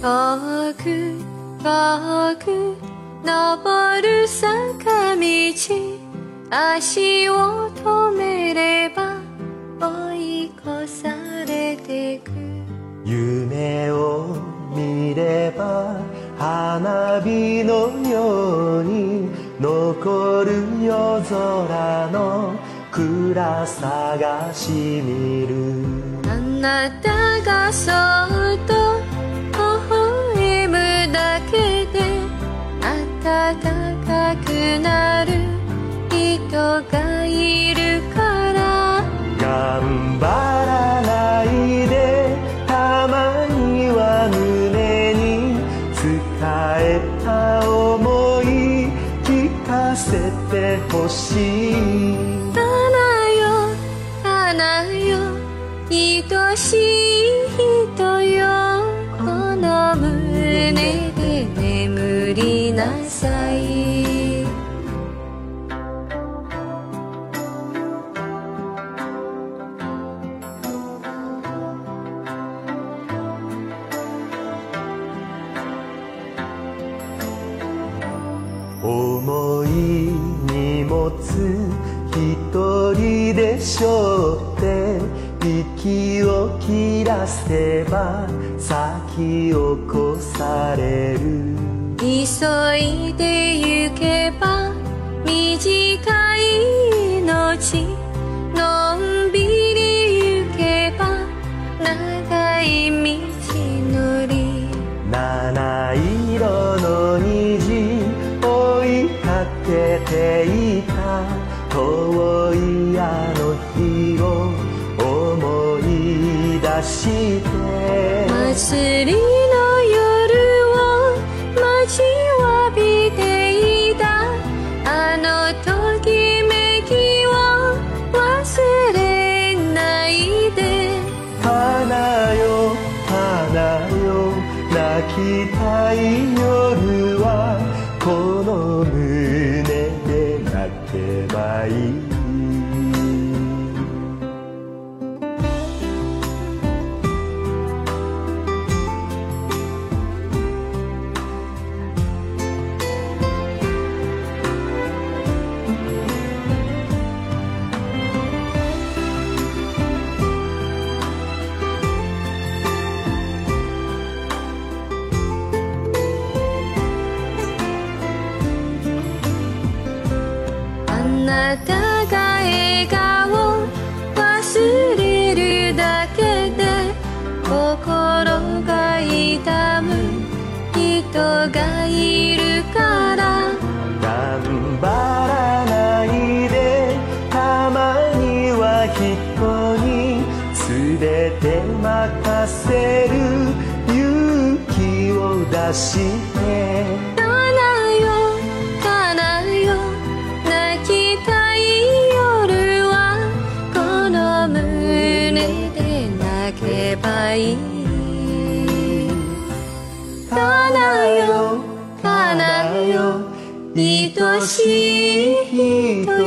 遠く登る坂道。足を止めれば追い越されてく。夢を見れば花火のように残る夜空の暗さがしみる。あなたがいるから。頑張らないでたまには胸に伝えた想い聞かせてほしい。花よ花よ愛しい重い荷物一人で背負って息を切らせば先を越される。急いで行けば短い命日を思い出して祭りの夜を待ちわびていた。あのときめきを忘れないで。花よ花よ泣きたい夜はこの胸で泣けばいい。あなたが笑顔忘れるだけで心が痛む人がいるから。頑張らないでたまには人に全て任せる勇気を出して。ない。い花よ。花よ。愛しい人。